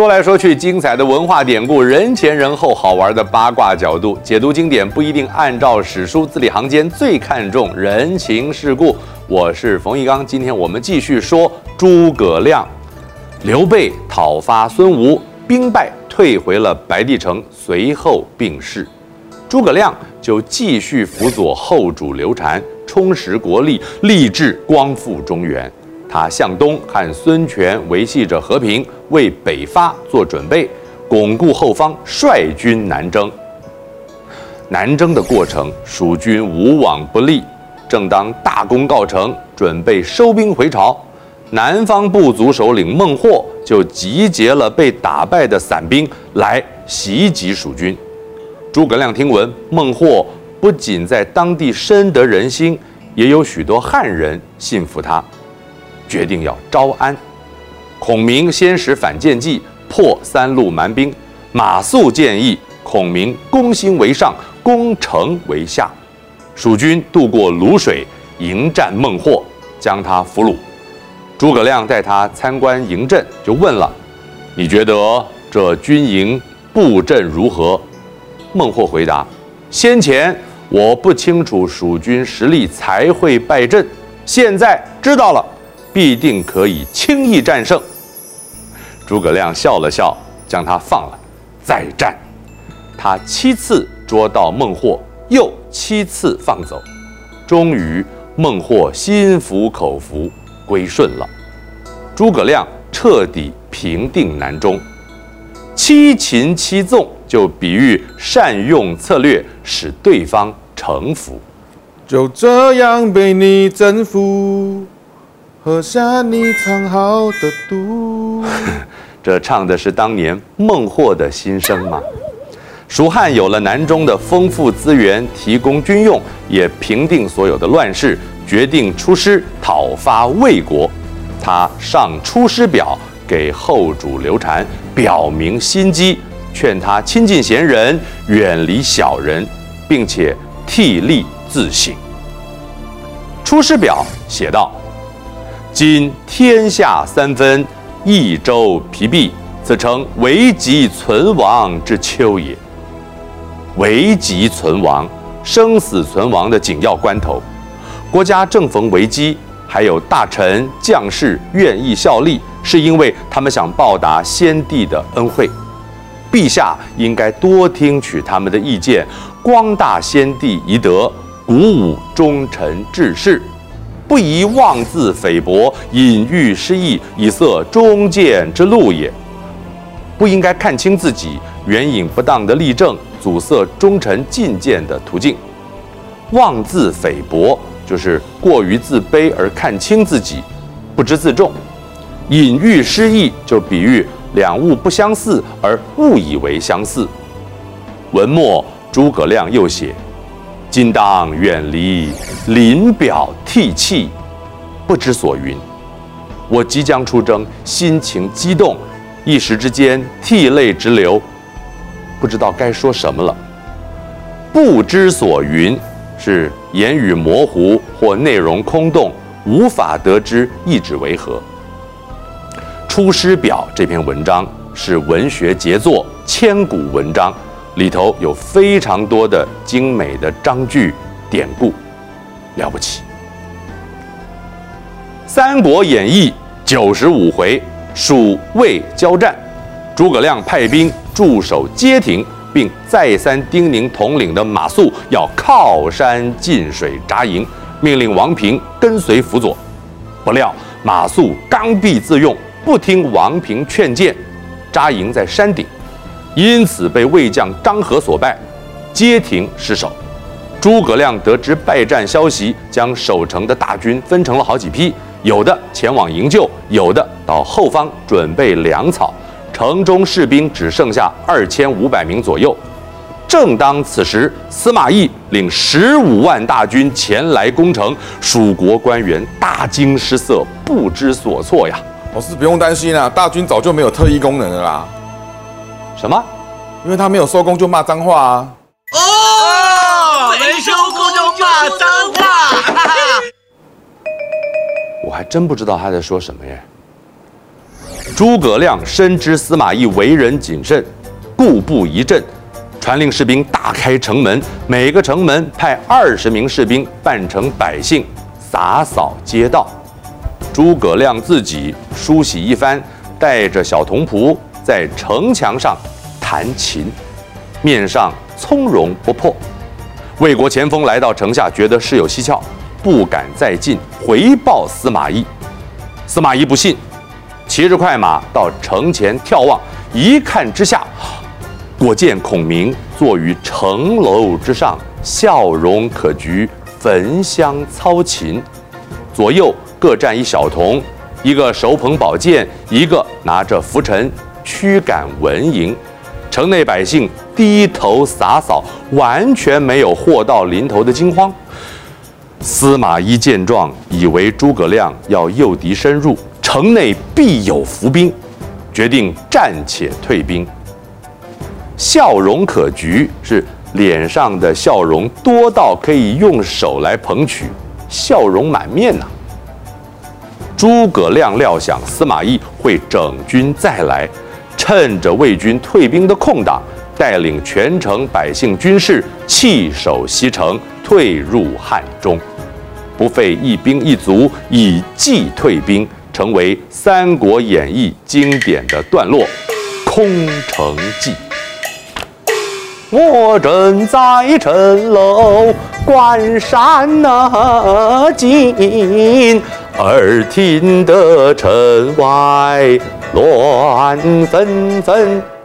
说来说去，精彩的文化典故，人前人后，好玩的八卦角度，解读经典不一定按照史书，字里行间最看重人情世故。我是冯玉刚，今天我们继续说诸葛亮。刘备讨伐孙吴，兵败退回了白帝城，随后病逝。诸葛亮就继续辅佐后主刘禅，充实国力，立志光复中原。他向东和孙权维系着和平，为北伐做准备，巩固后方，率军南征。南征的过程，蜀军无往不利。正当大功告成，准备收兵回朝，南方部族首领孟获就集结了被打败的散兵来袭击蜀军。诸葛亮听闻孟获不仅在当地深得人心，也有许多汉人信服他。决定要招安，孔明先使反间计破三路蛮兵。马谡建议孔明攻心为上，攻城为下。蜀军渡过泸水，迎战孟获，将他俘虏。诸葛亮带他参观营阵，就问了：“你觉得这军营布阵如何？”孟获回答：“先前我不清楚蜀军实力，才会败阵，现在知道了。”必定可以轻易战胜。诸葛亮笑了笑，将他放了，再战。他七次捉到孟获，又七次放走，终于孟获心服口服，归顺了。诸葛亮彻底平定南中，七擒七纵就比喻善用策略，使对方臣服。就这样被你征服。喝下你藏好的毒。这唱的是当年孟获的心声吗？蜀汉有了南中的丰富资源，提供军用，也平定所有的乱世，决定出师讨伐魏国。他上出师表给后主刘禅，表明心机，劝他亲近贤人，远离小人，并且替力自省。出师表写道。今天下三分，益州疲弊，此诚危急存亡之秋也。危急存亡，生死存亡的紧要关头，国家正逢危机，还有大臣将士愿意效力，是因为他们想报答先帝的恩惠。陛下应该多听取他们的意见，光大先帝遗德，鼓舞忠臣志士。不宜妄自菲薄，隐喻失义，以塞忠谏之路也。不应该看清自己，援引不当的例证，阻塞忠臣进谏的途径。妄自菲薄，就是过于自卑而看轻自己，不知自重。隐喻失义，就比喻两物不相似而误以为相似。文末诸葛亮又写。今当远离，临表涕泣，不知所云。我即将出征，心情激动，一时之间涕泪直流，不知道该说什么了。不知所云，是言语模糊或内容空洞，无法得知意旨为何。《出师表》这篇文章是文学杰作，千古文章。里头有非常多的精美的章句典故，了不起。《三国演义》九十五回，蜀魏交战，诸葛亮派兵驻守街亭，并再三叮咛统领的马谡要靠山近水扎营，命令王平跟随辅佐。不料马谡刚愎自用，不听王平劝谏，扎营在山顶。因此被魏将张合所败，街亭失守。诸葛亮得知败战消息，将守城的大军分成了好几批，有的前往营救，有的到后方准备粮草。城中士兵只剩下二千五百名左右。正当此时，司马懿领十五万大军前来攻城，蜀国官员大惊失色，不知所措呀。老师不用担心啊，大军早就没有特异功能了啦。什么？因为他没有收工就骂脏话啊！哦，没收工就骂脏话！我还真不知道他在说什么耶。诸葛亮深知司马懿为人谨慎，故布疑阵，传令士兵大开城门，每个城门派二十名士兵扮成百姓，洒扫街道。诸葛亮自己梳洗一番，带着小童仆在城墙上弹琴，面上从容不迫。魏国前锋来到城下，觉得事有蹊跷，不敢再进，回报司马懿。司马懿不信，骑着快马到城前眺望，一看之下，果见孔明坐于城楼之上，笑容可掬，焚香操琴，左右各站一小童，一个手捧宝剑，一个拿着拂尘驱赶蚊蝇。城内百姓低头洒扫，完全没有祸到临头的惊慌。司马懿见状，以为诸葛亮要诱敌深入，城内必有伏兵，决定暂且退兵。笑容可掬，是脸上的笑容多到可以用手来捧取，笑容满面呐、诸葛亮料想司马懿会整军再来。趁着魏军退兵的空档，带领全城百姓军士弃守西城，退入汉中，不费一兵一卒，以计退兵，成为《三国演义》经典的段落——空城计。我正在城楼观山那景，耳听得城外乱纷纷。